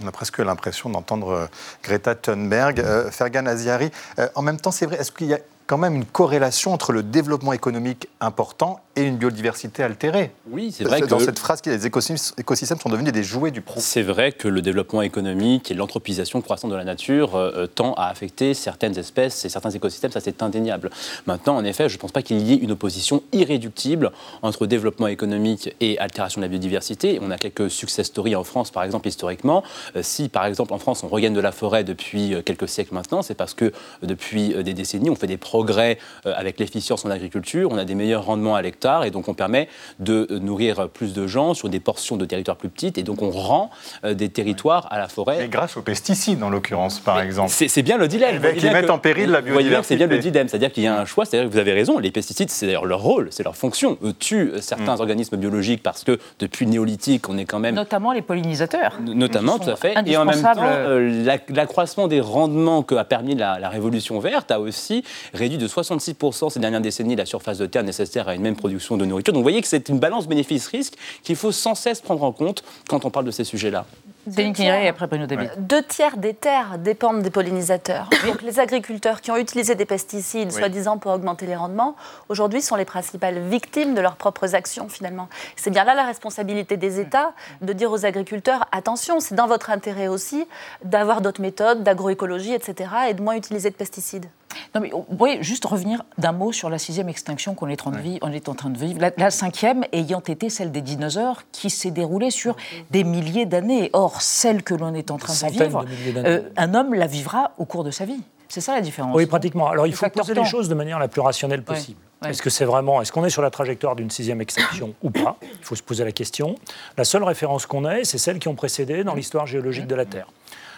S5: On a presque l'impression d'entendre euh, Greta Thunberg. Euh, Fergan Aziari, euh, en même temps, c'est vrai, est-ce qu'il y a quand même une corrélation entre le développement économique important et une biodiversité altérée.
S15: Oui, c'est vrai
S5: que... Dans cette phrase, les écosystèmes sont devenus des jouets du profit.
S15: C'est vrai que le développement économique et l'anthropisation croissante de la nature euh, euh, tend à affecter certaines espèces et certains écosystèmes, ça c'est indéniable. Maintenant, en effet, je ne pense pas qu'il y ait une opposition irréductible entre développement économique et altération de la biodiversité. On a quelques success stories en France, par exemple, historiquement. Euh, si, par exemple, en France, on regagne de la forêt depuis quelques siècles maintenant, c'est parce que depuis des décennies, on fait des progrès avec l'efficience en agriculture, on a des meilleurs rendements à l'hectare hectares, et donc on permet de nourrir plus de gens sur des portions de territoires plus petites, et donc on rend des territoires à la forêt.
S5: Et grâce aux pesticides, en l'occurrence, par exemple.
S15: C'est bien le dilemme.
S5: Qui mettent en péril la biodiversité.
S15: C'est bien le dilemme, c'est-à-dire qu'il y a un choix, c'est-à-dire que vous avez raison, les pesticides, c'est d'ailleurs leur rôle, c'est leur fonction. Eux tuent certains mm. organismes biologiques parce que depuis le néolithique, on est quand même...
S1: Notamment les pollinisateurs.
S15: Notamment, tout à fait. Et en même temps, euh, l'accroissement des rendements que a permis la, la, révolution verte a aussi réduit de 66% ces dernières décennies la surface de terre nécessaire à une même production de nourriture. Donc vous voyez que c'est une balance bénéfice-risque qu'il faut sans cesse prendre en compte quand on parle de ces sujets-là.
S1: Et après Bruno
S14: Deux tiers des terres dépendent des pollinisateurs. Donc les agriculteurs qui ont utilisé des pesticides, soi-disant pour augmenter les rendements, aujourd'hui sont les principales victimes de leurs propres actions finalement. C'est bien là la responsabilité des États de dire aux agriculteurs attention, c'est dans votre intérêt aussi d'avoir d'autres méthodes, d'agroécologie, etc., et de moins utiliser de pesticides.
S1: Non, mais vous voyez, juste revenir d'un mot sur la sixième extinction qu'on est, en train de vivre, on est en train de vivre. La, cinquième ayant été celle des dinosaures qui s'est déroulée sur des milliers d'années. Or, celle que l'on est en train de vivre, euh, un homme la vivra au cours de sa vie. C'est ça la différence.
S13: Oui, pratiquement. Alors, il faut poser les choses de manière la plus rationnelle possible. Est-ce que c'est vraiment, est-ce qu'on est sur la trajectoire d'une sixième extinction ou pas Il faut se poser la question. La seule référence qu'on ait, c'est celles qui ont précédé dans l'histoire géologique de la Terre.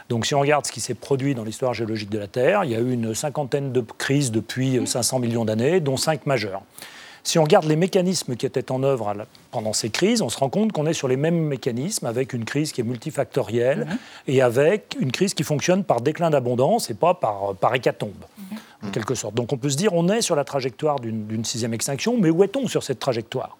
S13: Donc si on regarde ce qui s'est produit dans l'histoire géologique de la Terre, il y a eu une cinquantaine de crises depuis 500 millions d'années, dont cinq majeures. Si on regarde les mécanismes qui étaient en œuvre pendant ces crises, on se rend compte qu'on est sur les mêmes mécanismes, avec une crise qui est multifactorielle mhm. et avec une crise qui fonctionne par déclin d'abondance et pas par, par hécatombe, mhm. en quelque sorte. Donc on peut se dire on est sur la trajectoire d'une sixième extinction, mais où est-on sur cette trajectoire?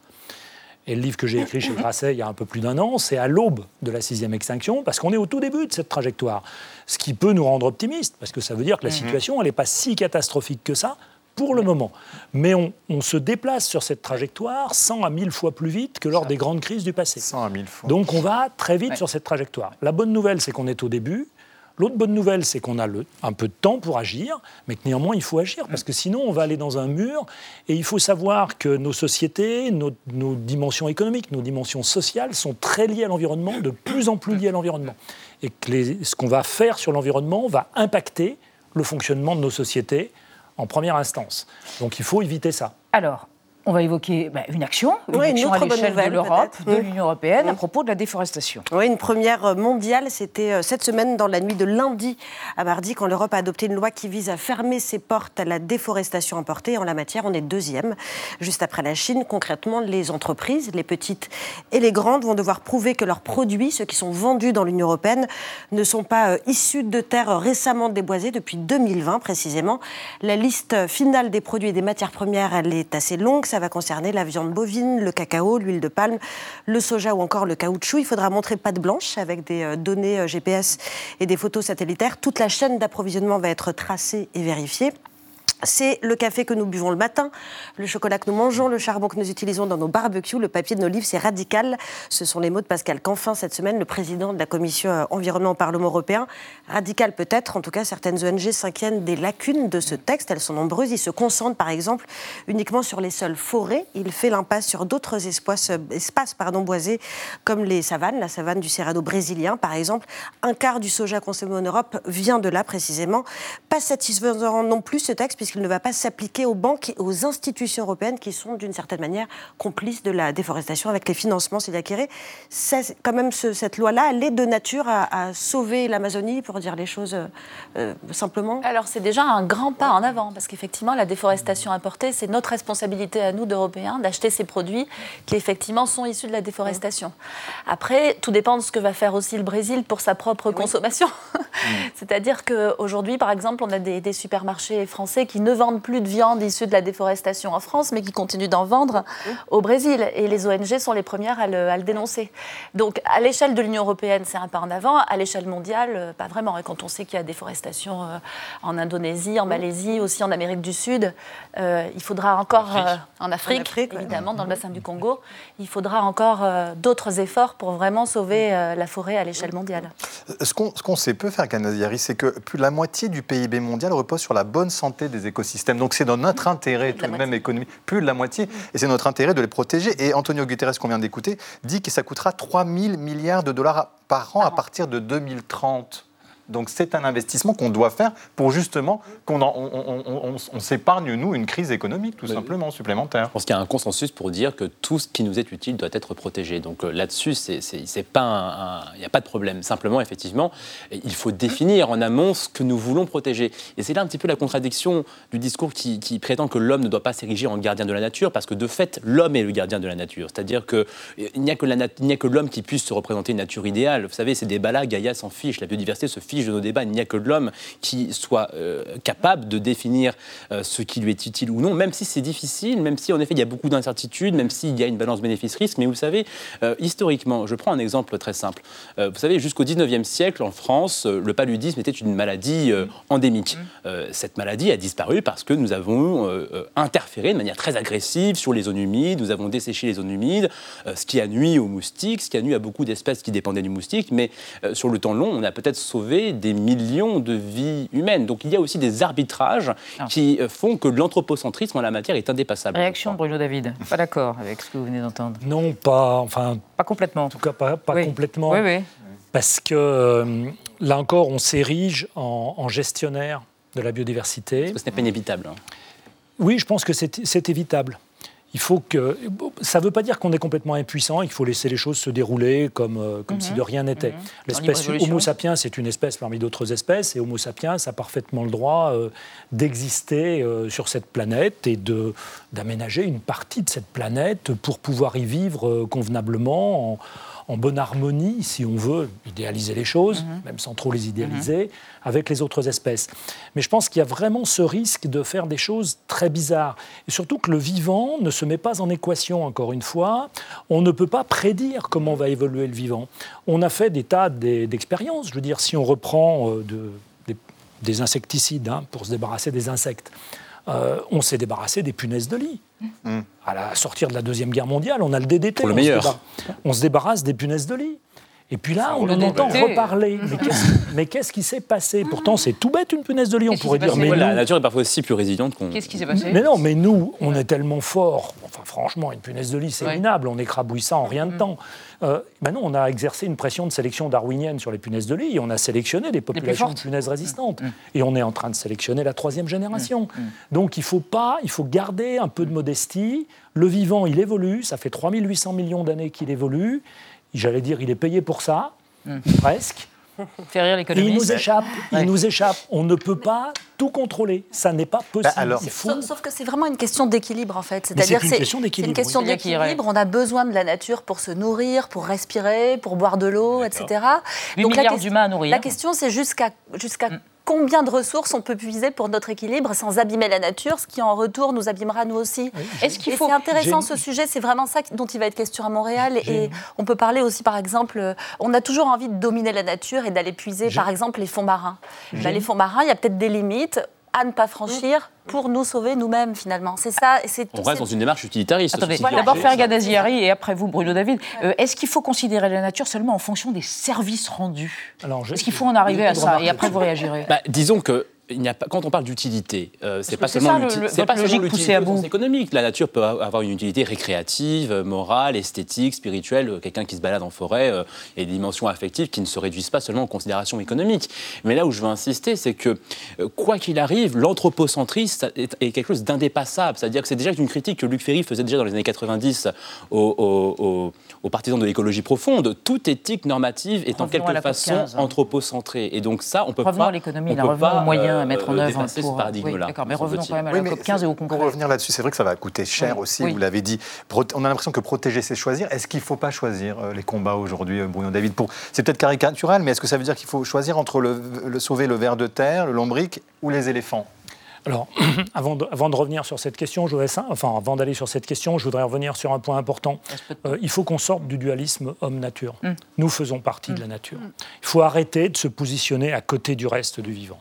S13: Et le livre que j'ai écrit chez Grasset il y a un peu plus d'un an, c'est à l'aube de la sixième extinction, parce qu'on est au tout début de cette trajectoire. Ce qui peut nous rendre optimistes, parce que ça veut dire que la mhm. situation, elle n'est pas si catastrophique que ça, pour le moment. Mais on, se déplace sur cette trajectoire 100 à 1000 fois plus vite que lors des grandes crises du passé.
S5: 100 à 1000 fois.
S13: Donc on va très vite sur cette trajectoire. La bonne nouvelle, c'est qu'on est au début. L'autre bonne nouvelle, c'est qu'on a le, un peu de temps pour agir, mais que néanmoins, il faut agir, parce que sinon, on va aller dans un mur. Et il faut savoir que nos sociétés, nos, dimensions économiques, nos dimensions sociales sont très liées à l'environnement, de plus en plus liées à l'environnement. Et que ce qu'on va faire sur l'environnement va impacter le fonctionnement de nos sociétés en première instance. Donc il faut éviter ça.
S1: Alors, on va évoquer bah, une action, une action à l'échelle de l'Europe, de l'Union européenne, à propos de la déforestation.
S8: Oui, une première euh, mondiale, c'était euh, cette semaine, dans la nuit de lundi à mardi, quand l'Europe a adopté une loi qui vise à fermer ses portes à la déforestation importée. En la matière, on est deuxième, juste après la Chine. Concrètement, les entreprises, les petites et les grandes, vont devoir prouver que leurs produits, ceux qui sont vendus dans l'Union européenne, ne sont pas euh, issus de terres récemment déboisées depuis 2020 précisément. La liste finale des produits et des matières premières, elle est assez longue ça va concerner la viande bovine, le cacao, l'huile de palme, le soja ou encore le caoutchouc. Il faudra montrer patte blanche avec des euh, données euh, GPS et des photos satellitaires. Toute la chaîne d'approvisionnement va être tracée et vérifiée. C'est le café que nous buvons le matin, le chocolat que nous mangeons, le charbon que nous utilisons dans nos barbecues, le papier de nos livres, c'est radical. Ce sont les mots de Pascal Canfin cette semaine, le président de la commission euh, environnement au Parlement européen. Radical peut-être, en tout cas certaines ONG s'inquiètent des lacunes de ce texte, elles sont nombreuses. Il se concentre par exemple uniquement sur les seules forêts. Il fait l'impasse sur d'autres espaces, euh, boisés comme les savanes, la savane du Cerrado brésilien par exemple. Un quart du soja consommé en Europe vient de là précisément. Pas satisfaisant non plus ce texte puisqu'il ne va pas s'appliquer aux banques et aux institutions européennes qui sont d'une certaine manière complices de la déforestation avec les financements C'est quand même cette loi-là, elle est de nature à, sauver l'Amazonie, pour dire les choses euh, simplement
S14: Alors c'est déjà un grand pas en avant, parce qu'effectivement la déforestation importée, c'est notre responsabilité à nous d'Européens d'acheter ces produits qui effectivement sont issus de la déforestation. Après, tout dépend de ce que va faire aussi le Brésil pour sa propre consommation. C'est-à-dire qu'aujourd'hui, par exemple, on a des, des supermarchés français qui qui ne vendent plus de viande issue de la déforestation en France, mais qui continuent d'en vendre au Brésil. Et les ONG sont les premières à le, dénoncer. Donc, à l'échelle de l'Union européenne, c'est un pas en avant. À l'échelle mondiale, euh, pas vraiment. Et quand on sait qu'il y a déforestation euh, en Indonésie, en Malaisie, aussi en Amérique du Sud, euh, il faudra encore, en Afrique, évidemment, dans le bassin du Congo, il faudra encore d'autres efforts pour vraiment sauver la forêt à l'échelle mondiale.
S5: Ce qu'on sait peu faire, Canadiari, c'est que plus de la moitié du PIB mondial repose sur la bonne santé des écosystèmes. Donc c'est dans notre intérêt, tout de même économique, plus de la moitié, et c'est notre intérêt de les protéger. Et Antonio Guterres, qu'on vient d'écouter, dit que ça coûtera 3 000 milliards de dollars par an à partir de 2030. Donc c'est un investissement qu'on doit faire pour justement qu'on on, s'épargne, nous, une crise économique, tout simplement, supplémentaire.
S15: Je pense qu'il y a un consensus pour dire que tout ce qui nous est utile doit être protégé. Donc euh, là-dessus, il n'y a pas de problème. Simplement, effectivement, il faut définir en amont ce que nous voulons protéger. Et c'est là un petit peu la contradiction du discours qui, prétend que l'homme ne doit pas s'ériger en gardien de la nature, parce que de fait, l'homme est le gardien de la nature. C'est-à-dire qu'il n'y a que l'homme qui puisse se représenter une nature idéale. Vous savez, c'est des là, Gaïa s'en fiche, la biodiversité se fiche de nos débats. Il n'y a que l'homme qui soit euh, capable de définir euh, ce qui lui est utile ou non, même si c'est difficile, même si en effet il y a beaucoup d'incertitudes, même s'il y a une balance bénéfice-risque. Mais vous savez, euh, historiquement, je prends un exemple très simple. vous savez, jusqu'au 19e siècle, en France, le paludisme était une maladie endémique. Mmh. cette maladie a disparu parce que nous avons interféré de manière très agressive sur les zones humides, nous avons desséché les zones humides, ce qui a nuit aux moustiques, ce qui a nuit à beaucoup d'espèces qui dépendaient du moustique, mais sur le temps long, on a peut-être sauvé des millions de vies humaines. Donc il y a aussi des arbitrages ah. qui euh, font que l'anthropocentrisme en la matière est indépassable.
S1: Réaction Bruno David. Pas d'accord avec ce que vous venez d'entendre.
S13: Non, pas, enfin,
S1: pas complètement.
S13: En tout cas, pas, pas complètement.
S1: Oui, oui.
S13: Parce que euh, là encore, on s'érige en, gestionnaire de la biodiversité.
S15: Parce que ce n'est pas inévitable. Hein.
S13: Oui, je pense que c'est évitable il faut que. Ça ne veut pas dire qu'on est complètement impuissant, il faut laisser les choses se dérouler comme, euh, comme si mhm. de rien n'était. Mhm. L'espèce Homo sapiens, c'est une espèce parmi d'autres espèces, et Homo sapiens a parfaitement le droit euh, d'exister euh, sur cette planète et d'aménager une partie de cette planète pour pouvoir y vivre convenablement. En, en bonne harmonie, si on veut idéaliser les choses, mhm. même sans trop les idéaliser, mhm. avec les autres espèces. Mais je pense qu'il y a vraiment ce risque de faire des choses très bizarres. Et surtout que le vivant ne se met pas en équation, encore une fois. On ne peut pas prédire comment va évoluer le vivant. On a fait des tas d'expériences. Je veux dire, si on reprend euh, des, insecticides hein, pour se débarrasser des insectes, euh, on s'est débarrassé des punaises de lit. À la sortir de la Deuxième Guerre mondiale, on a le DDT.
S15: Pour le meilleur.
S13: on se débarrasse des punaises de lit. Et puis là, on en entend reparler. Mais qu'est-ce qui s'est passé Pourtant, c'est tout bête une punaise de lit. On pourrait dire, mais
S15: la nature est parfois aussi plus résiliente qu'on.
S1: Qu'est-ce qui s'est passé
S13: Mais non, mais nous, on est tellement forts. Enfin, franchement, une punaise de lit, c'est minable. On écrabouille ça en rien de mm. temps. Euh, ben non, on a exercé une pression de sélection darwinienne sur les punaises de lit. Et on a sélectionné des populations de punaises résistantes. Mm. Et on est en train de sélectionner la troisième génération. Donc, il faut pas, il faut garder un peu de modestie. Le vivant, il évolue. Ça fait 3800 millions d'années qu'il évolue j'allais dire, il est payé pour ça, hmm. presque.
S1: Fait rire l'économie.
S13: Il nous échappe, il nous échappe. On ne peut pas tout contrôler. Ça n'est pas possible. Bah, alors,
S14: sauf, que c'est vraiment une question d'équilibre en fait. C'est-à-dire c'est une question d'équilibre. une question d'équilibre. On a besoin de la nature pour se nourrir, pour respirer, pour boire de l'eau, etc.
S1: 8 Donc milliards d'humains à nourrir.
S14: La question c'est jusqu'à jusqu'à hmm combien de ressources on peut puiser pour notre équilibre sans abîmer la nature, ce qui en retour nous abîmera nous aussi. Est-ce qu'il faut... C'est intéressant ce sujet, c'est vraiment ça dont il va être question à Montréal. Et on peut parler aussi, par exemple, euh, on a toujours envie de dominer la nature et d'aller puiser, par exemple, les fonds marins. Bah, les fonds marins, il y a peut-être des limites à ne pas franchir pour nous sauver nous-mêmes finalement. C'est ça.
S15: On reste dans une démarche utilitariste.
S1: Attendez, d'abord Ferga Daziari et après vous Bruno David. Euh, est-ce qu'il faut considérer la nature seulement en fonction des services rendus? Est-ce qu'il faut en arriver à ça Et après vous réagirez?
S15: Bah, disons que a pas, quand on parle d'utilité, euh, c'est pas, seulement pas l'utilité économique. La nature peut avoir une utilité récréative, morale, esthétique, spirituelle. Quelqu'un qui se balade en forêt euh, et des dimensions affectives qui ne se réduisent pas seulement aux considérations économiques. Mais là où je veux insister, c'est que euh, quoi qu'il arrive, l'anthropocentrisme est, quelque chose d'indépassable. C'est-à-dire que c'est déjà une critique que Luc Ferry faisait déjà dans les années 90 aux, partisans de l'écologie profonde. Toute éthique normative est en quelque façon hein. anthropocentrée. Et donc ça, on peut
S1: pas. l'économie, on peut pas, à mettre en œuvre.
S15: ce paradigme-là.
S1: D'accord, mais revenons quand même à la COP15 et au concret.
S5: Pour revenir là-dessus, c'est vrai que ça va coûter cher aussi, vous l'avez dit. On a l'impression que protéger, c'est choisir. Est-ce qu'il ne faut pas choisir euh, les combats aujourd'hui, euh, Bruno David pour... C'est peut-être caricatural, mais est-ce que ça veut dire qu'il faut choisir entre le, sauver le ver de terre, le lombric ou les éléphants?
S13: Alors, avant de, avant de, revenir sur cette question, je voudrais, enfin, avant d'aller sur cette question, je voudrais revenir sur un point important. Euh, il faut qu'on sorte du dualisme homme-nature. Mm. Nous faisons partie de la mm. nature. Il faut arrêter de se positionner à côté du reste du vivant.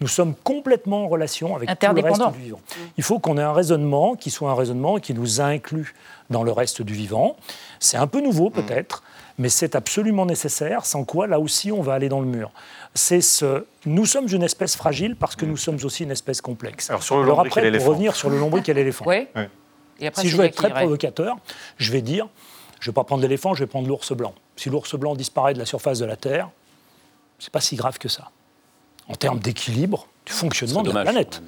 S13: Nous sommes complètement en relation avec tout le reste du vivant. Il faut qu'on ait un raisonnement qui soit un raisonnement qui nous inclut dans le reste du vivant. C'est un peu nouveau peut-être, mais c'est absolument nécessaire, sans quoi là aussi on va aller dans le mur. C'est ce... Nous sommes une espèce fragile parce que nous sommes aussi une espèce complexe.
S5: Alors, sur le Alors
S13: après, pour revenir sur le lombric et l'éléphant.
S1: Oui.
S13: si je veux être très provocateur, je vais dire, je ne vais pas prendre l'éléphant, je vais prendre l'ours blanc. Si l'ours blanc disparaît de la surface de la Terre, c'est pas si grave que ça. en termes d'équilibre du fonctionnement de la planète.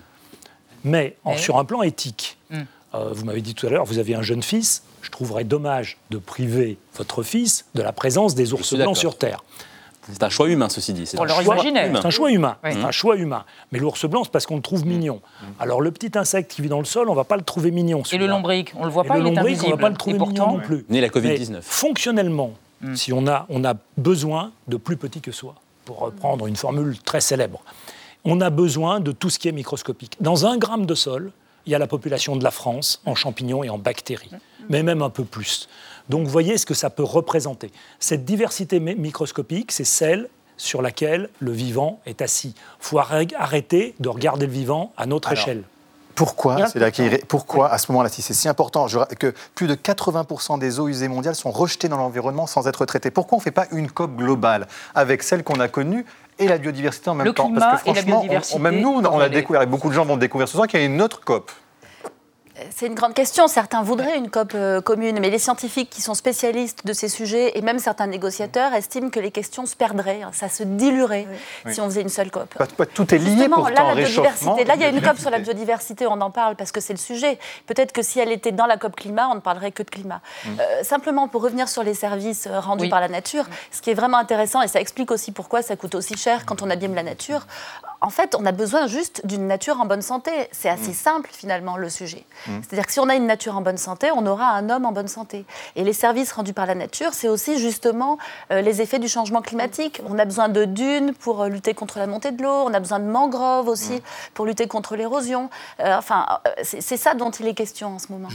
S13: Mais en, sur un plan éthique, hmm. Euh, vous m'avez dit tout à l'heure, vous avez un jeune fils, je trouverais dommage de priver votre fils de la présence des ours blancs sur Terre.
S15: C'est un choix humain, ceci dit.
S13: C'est un, choix humain. un choix humain. un choix humain. Mais l'ours blanc, c'est parce qu'on le trouve mignon. Mm. Alors le petit insecte qui vit dans le sol, on ne va pas le trouver mignon.
S1: Et le lombric, on le voit pas,
S13: le
S1: il
S13: lombric, on ne va pas le trouver mignon non plus.
S15: Ni la Covid-19.
S13: Fonctionnellement, mm. si on a, on a besoin de plus petit que soi, pour reprendre une formule très célèbre, on a besoin de tout ce qui est microscopique. Dans un gramme de sol, il y a la population de la France en champignons et en bactéries, mais même un peu plus. Donc vous voyez ce que ça peut représenter. Cette diversité microscopique, c'est celle sur laquelle le vivant est assis. Il faut arrêter de regarder le vivant à notre échelle.
S5: Pourquoi, pourquoi à ce moment-là, si c'est si important, que plus de 80% des eaux usées mondiales sont rejetées dans l'environnement sans être traitées? Pourquoi on ne fait pas une COP globale avec celle qu'on a connue et la biodiversité en même temps.
S1: Parce que franchement,
S5: même nous, on a découvert, et beaucoup de gens vont découvrir ce soir qu'il y a une autre COP
S14: c'est une grande question. Certains voudraient une COP euh, commune, mais les scientifiques qui sont spécialistes de ces sujets et même certains négociateurs estiment que les questions se perdraient, ça se diluerait si on faisait une seule COP.
S5: tout est lié Justement,
S14: là, la biodiversité. Là, il y a une COP sur la biodiversité, on en parle parce que c'est le sujet. Peut-être que si elle était dans la COP climat, on ne parlerait que de climat. Mm. Euh, simplement, pour revenir sur les services euh, rendus par la nature, ce qui est vraiment intéressant, et ça explique aussi pourquoi ça coûte aussi cher quand on abîme la nature, en fait, on a besoin juste d'une nature en bonne santé. C'est assez mm. simple, finalement, le sujet. Mm. C'est-à-dire que si on a une nature en bonne santé, on aura un homme en bonne santé. Et les services rendus par la nature, c'est aussi justement euh, les effets du changement climatique. On a besoin de dunes pour euh, lutter contre la montée de l'eau, on a besoin de mangroves aussi mm. pour lutter contre l'érosion. Euh, enfin, c'est ça dont il est question en ce moment.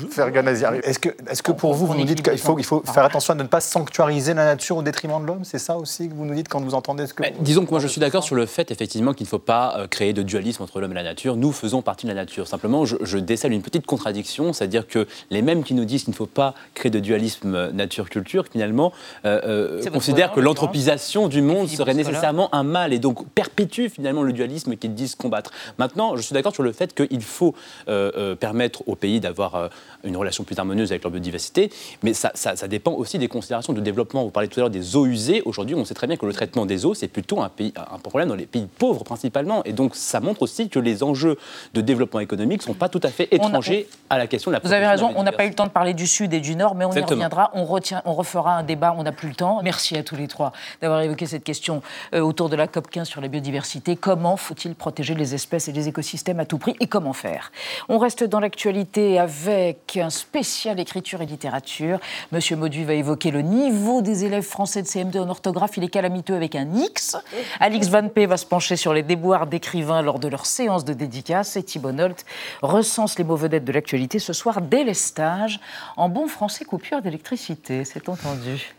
S5: Est-ce que, est que pour vous, vous nous dites qu'il faut, il faut faire attention à ne pas sanctuariser la nature au détriment de l'homme? C'est ça aussi que vous nous dites quand vous entendez ce que...
S15: disons que moi, je suis d'accord sur le fait, effectivement, qu'il ne faut pas euh, créer de dualisme entre l'homme et la nature. Nous faisons partie de la nature. Simplement, je, décèle une petite contradiction, c'est-à-dire que les mêmes qui nous disent qu'il ne faut pas créer de dualisme nature-culture, finalement, euh, euh, considèrent que l'anthropisation du monde serait nécessairement un mal et donc perpétue finalement le dualisme qu'ils disent combattre. Maintenant, je suis d'accord sur le fait qu'il faut permettre aux pays d'avoir une relation plus harmonieuse avec leur biodiversité, mais ça, dépend aussi des considérations de développement. Vous parlez tout à l'heure des eaux usées. Aujourd'hui, on sait très bien que le traitement des eaux, c'est plutôt un, pays, un problème dans les pays pauvres principalement. Et donc, ça montre aussi que les enjeux de développement économique ne sont pas tout à fait étrangers à la question de la
S1: Vous avez raison, on n'a pas eu le temps de parler du Sud et du Nord, mais on y reviendra. On, retient, on refera un débat, on n'a plus le temps. Merci à tous les trois d'avoir évoqué cette question euh, autour de la COP15 sur la biodiversité. Comment faut-il protéger les espèces et les écosystèmes à tout prix et comment faire? On reste dans l'actualité avec un spécial écriture et littérature. Monsieur Maudu va évoquer le niveau des élèves français de CM2 en orthographe. Il est calamiteux avec un X. Alix Van P va se pencher sur les déboires d'écrivains lors de leur séance de dédicace. Et Thibault recense les mots vedettes de l'actualité ce soir, délestage. En bon français, coupure d'électricité, c'est entendu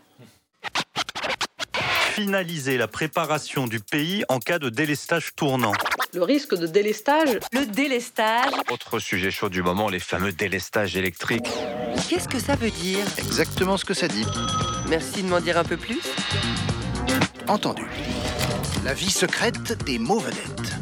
S16: finaliser la préparation du pays en cas de délestage tournant.
S17: Le risque de délestage
S18: Le délestage
S16: Autre sujet chaud du moment, les fameux délestages électriques.
S18: Qu'est-ce que ça veut dire?
S16: Exactement ce que ça dit.
S18: Merci de m'en dire un peu plus.
S16: Entendu. La vie secrète des mots vedettes.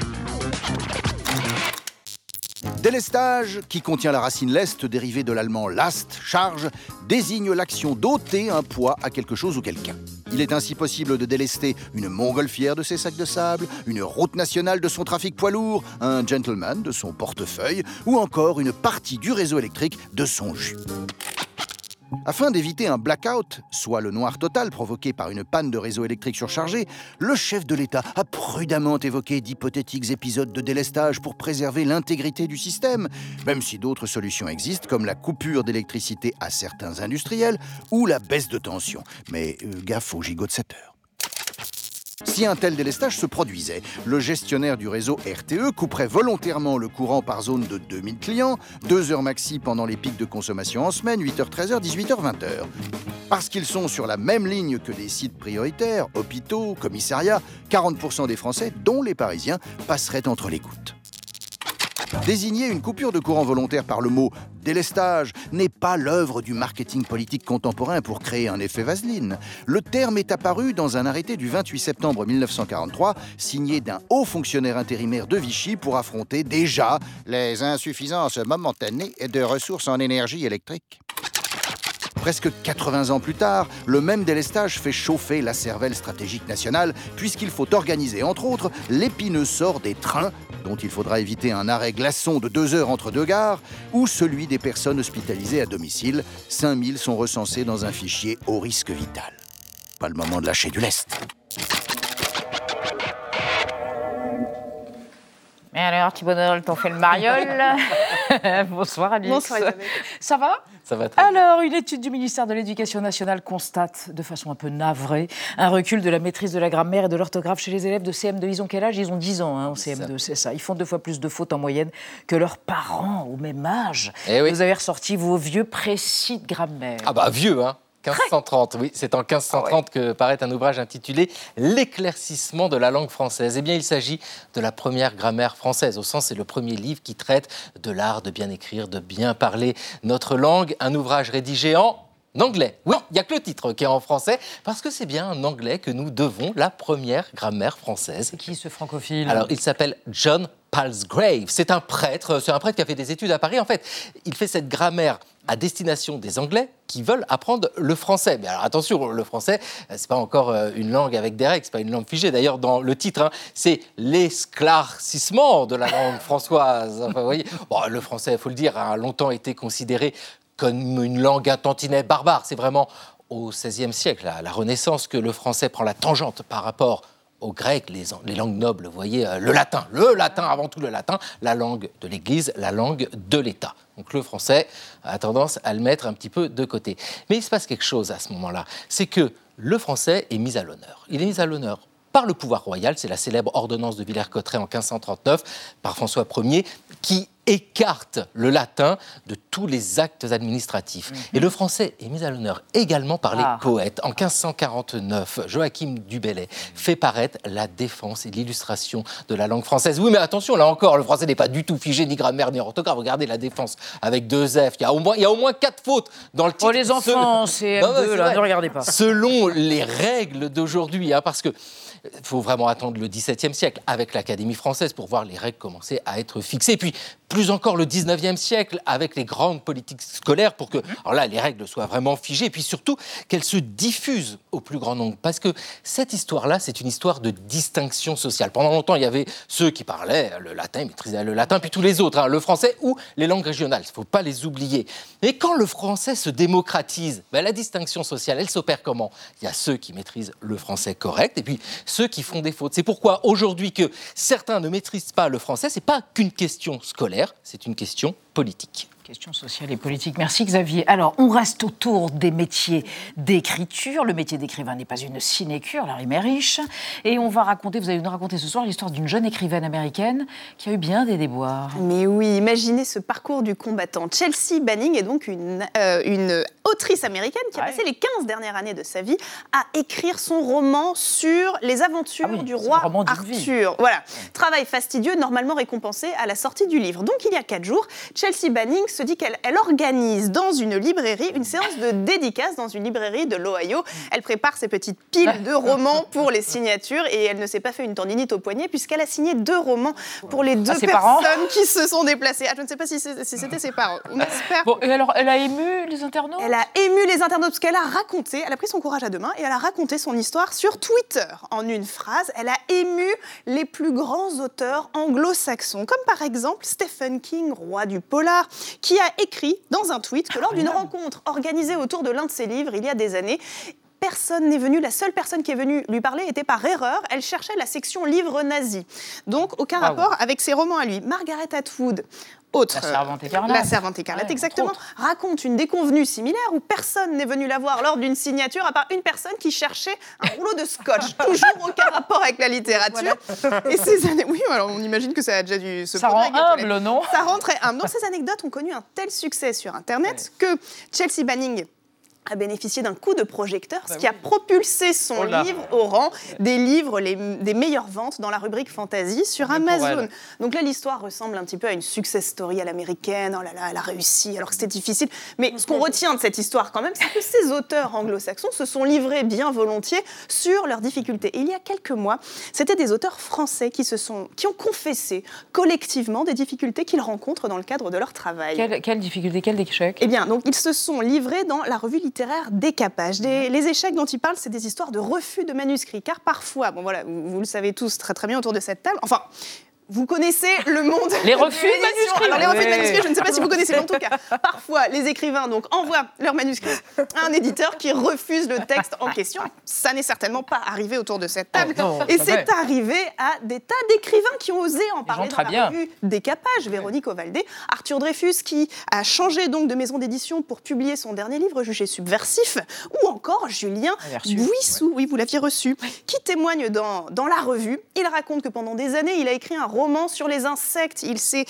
S16: Délestage, qui contient la racine leste dérivée de l'allemand last, charge, désigne l'action d'ôter un poids à quelque chose ou quelqu'un. Il est ainsi possible de délester une montgolfière de ses sacs de sable, une route nationale de son trafic poids lourd, un gentleman de son portefeuille ou encore une partie du réseau électrique de son jus. Afin d'éviter un blackout, soit le noir total provoqué par une panne de réseau électrique surchargé, le chef de l'État a prudemment évoqué d'hypothétiques épisodes de délestage pour préserver l'intégrité du système, même si d'autres solutions existent comme la coupure d'électricité à certains industriels ou la baisse de tension. Mais euh, gaffe au gigot de 7 heures. Si un tel délestage se produisait, le gestionnaire du réseau RTE couperait volontairement le courant par zone de 2000 clients, 2 heures maxi pendant les pics de consommation en semaine, 8h-13h, 18h-20h. Parce qu'ils sont sur la même ligne que des sites prioritaires, hôpitaux, commissariats, 40% des Français, dont les Parisiens, passeraient entre les gouttes. Désigner une coupure de courant volontaire par le mot délestage n'est pas l'œuvre du marketing politique contemporain pour créer un effet vaseline. Le terme est apparu dans un arrêté du 28 septembre 1943, signé d'un haut fonctionnaire intérimaire de Vichy pour affronter déjà les insuffisances momentanées de ressources en énergie électrique. Presque 80 ans plus tard, le même délestage fait chauffer la cervelle stratégique nationale, puisqu'il faut organiser, entre autres, l'épineux sort des trains, dont il faudra éviter un arrêt glaçon de deux heures entre deux gares, ou celui des personnes hospitalisées à domicile. 5000 sont recensés dans un fichier au risque vital. Pas le moment de lâcher du lest.
S1: Et alors, Thibaut Donald, t'en fait le mariole Bonsoir Alice.
S4: Bonsoir, Isabelle.
S1: Ça va?
S15: Ça va très
S1: Alors, une étude du ministère de l'Éducation nationale constate, de façon un peu navrée, un recul de la maîtrise de la grammaire et de l'orthographe chez les élèves de CM2. Ils ont quel âge? Ils ont 10 ans hein, en CM2, c'est ça. Ils font deux fois plus de fautes en moyenne que leurs parents au même âge.
S19: Eh oui.
S1: Vous avez ressorti vos vieux précis de grammaire.
S19: Ah bah vieux, hein 1530, oui, c'est en 1530 que paraît un ouvrage intitulé L'éclaircissement de la langue française. Eh bien, il s'agit de la première grammaire française, au sens c'est le premier livre qui traite de l'art de bien écrire, de bien parler notre langue. Un ouvrage rédigé en anglais. Oui, il n'y a que le titre qui est en français, parce que c'est bien en anglais que nous devons la première grammaire française.
S1: C'est qui ce francophile?
S19: Alors, il s'appelle John Palsgrave. C'est un prêtre, c'est un prêtre qui a fait des études à Paris. En fait, il fait cette grammaire à destination des Anglais qui veulent apprendre le français. Mais alors attention, le français, euh, c'est pas encore euh, une langue avec des règles, c'est pas une langue figée. D'ailleurs, dans le titre, hein, c'est l'esclarcissement de la langue françoise. Vous voyez, le français, il faut le dire, a longtemps été considéré comme une langue un tantinet barbare. C'est vraiment au XVIe siècle, à la Renaissance, que le français prend la tangente par rapport au grec, les, les, langues nobles, vous voyez, euh, le latin, le latin avant tout le latin, la langue de l'Église, la langue de l'État. Donc le français a tendance à le mettre un petit peu de côté. Mais il se passe quelque chose à ce moment-là, c'est que le français est mis à l'honneur. Il est mis à l'honneur par le pouvoir royal, c'est la célèbre ordonnance de Villers-Cotterêts en 1539 par François Ier, qui écarte le latin de tous les actes administratifs. Et le français est mis à l'honneur également par les
S1: Ah.
S19: poètes. En 1549, Joachim du Bellay fait paraître la défense et l'illustration de la langue française. Oui, mais attention, là encore, le français n'est pas du tout figé, ni grammaire, ni orthographe. Regardez la défense avec deux F. Il y a au moins, il y a au moins quatre fautes dans le titre.
S1: Oh, les enfants, c'est
S19: Non, non,
S1: M2,
S19: c'est
S1: là, ne regardez pas.
S19: Selon les règles d'aujourd'hui, hein, parce que il faut vraiment attendre le XVIIe siècle avec l'Académie française pour voir les règles commencer à être fixées. Et puis, plus encore le XIXe siècle avec les grandes politiques scolaires pour que, alors là, les règles soient vraiment figées et puis surtout qu'elles se diffusent au plus grand nombre. Parce que cette histoire-là, c'est une histoire de distinction sociale. Pendant longtemps, il y avait ceux qui parlaient le latin, ils maîtrisaient le latin, puis tous les autres, hein, le français ou les langues régionales. Il ne faut pas les oublier. Et quand le français se démocratise, ben, la distinction sociale, elle s'opère comment? Il y a ceux qui maîtrisent le français correct et puis ceux qui font des fautes. C'est pourquoi aujourd'hui que certains ne maîtrisent pas le français, c'est pas qu'une question scolaire, c'est une question politique.
S1: Question sociale et politique. Merci Xavier. Alors, on reste autour des métiers d'écriture. Le métier d'écrivain n'est pas une sinécure, la rime est riche. Et on va raconter, vous allez nous raconter ce soir l'histoire d'une jeune écrivaine américaine qui a eu bien des déboires.
S4: Mais oui, imaginez ce parcours du combattant. Chelsea Banning est donc une, euh, une autrice américaine qui a passé les 15 dernières années de sa vie à écrire son roman sur les aventures du roi. Arthur. Voilà, travail fastidieux, normalement récompensé à la sortie du livre. Donc il y a quatre jours, Chelsea Banning se dit qu'elle elle organise dans une librairie une séance de dédicace dans une librairie de l'Ohio. Elle prépare ses petites piles de romans pour les signatures et elle ne s'est pas fait une tendinite au poignet puisqu'elle a signé deux romans pour les deux
S1: parents
S4: personnes qui se sont déplacées. Ah, je ne sais pas si c'était ses parents. On espère.
S1: Bon, et alors, elle a ému les internautes?
S4: Elle a ému les internautes parce qu'elle a raconté, elle a pris son courage à deux mains et elle a raconté son histoire sur Twitter. En une phrase, elle a ému les plus grands auteurs anglo-saxons, comme par exemple Stephen King, roi du polar, qui a écrit dans un tweet que lors d'une rencontre organisée autour de l'un de ses livres il y a des années, Personne n'est venu, la seule personne qui est venue lui parler était par erreur, elle cherchait la section livres nazis. Donc aucun rapport avec ses romans à lui. Margaret Atwood, autre.
S1: La Servante écarlate.
S4: La Servante écarlate,
S1: Ouais,
S4: exactement. Raconte une déconvenue similaire où personne n'est venu la voir lors d'une signature à part une personne qui cherchait un rouleau de scotch. Toujours aucun rapport avec la littérature. Et ces années, oui, alors on imagine que ça a déjà dû se
S1: Ça rend humble, non?
S4: Ça rend très humble. Non, ces anecdotes ont connu un tel succès sur Internet que Chelsea Banning a bénéficié d'un coup de projecteur, ce qui a propulsé son
S1: Oh
S4: livre au rang des livres les, des meilleures ventes dans la rubrique fantasy sur Amazon. Donc là, l'histoire ressemble un petit peu à une success story à l'américaine. Oh là là, elle a réussi alors que c'était difficile. Mais ce qu'on retient de cette histoire quand même, c'est que ces auteurs anglo-saxons se sont livrés bien volontiers sur leurs difficultés. Et il y a quelques mois, c'était des auteurs français qui, se sont, qui ont confessé collectivement des difficultés qu'ils rencontrent dans le cadre de leur travail.
S1: Quelle, quelle difficulté, quel échec
S4: Eh bien, donc ils se sont livrés dans la revue littéraire décapage. les échecs dont il parle, c'est des histoires de refus de manuscrits, car parfois, bon voilà, vous, vous, le savez tous très très bien autour de cette table, enfin, vous connaissez le monde.
S1: Les refus de manuscrits.
S4: Alors les refus de manuscrits, je ne sais pas si vous connaissez, mais en tout cas, parfois les écrivains donc envoient leur manuscrit à un éditeur qui refuse le texte en question. Ça n'est certainement pas arrivé autour de cette table, oh, et c'est arrivé à des tas d'écrivains qui ont osé en parler dans la bien. revue Décapage. Véronique Ovaldé, Arthur Dreyfus qui a changé donc de maison d'édition pour publier son dernier livre jugé subversif, ou encore Julien Buissou, oui vous l'aviez reçu, qui témoigne dans, dans la revue. Il raconte que pendant des années il a écrit un roman sur les insectes. Il, s'est,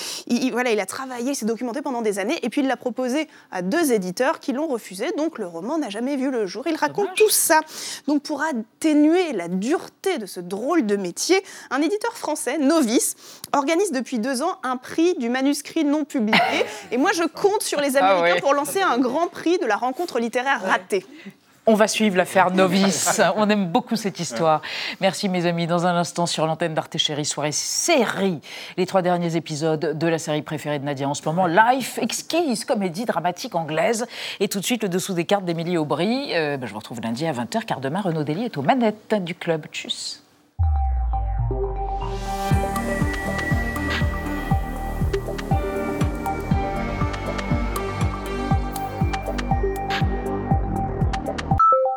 S4: voilà, il a travaillé, il s'est documenté pendant des années, et puis il l'a proposé à deux éditeurs qui l'ont refusé. Donc le roman n'a jamais vu le jour. Il raconte tout ça. Donc pour atténuer la dureté de ce drôle de métier, un éditeur français, Novice, organise depuis deux ans un prix du manuscrit non publié. Et moi, je compte sur les ah Américains pour lancer un grand prix de la rencontre littéraire ratée.
S1: On va suivre l'affaire Novice. On aime beaucoup cette histoire. Merci mes amis. Dans un instant sur l'antenne d'Arte Chérie, soirée série. Les trois derniers épisodes de la série préférée de Nadia en ce moment, Life, exquise comédie dramatique anglaise. Et tout de suite le dessous des cartes d'Émilie Aubry. Euh, ben, je vous retrouve lundi à 20h car demain Renaud Dely est aux manettes du club. Tchuss.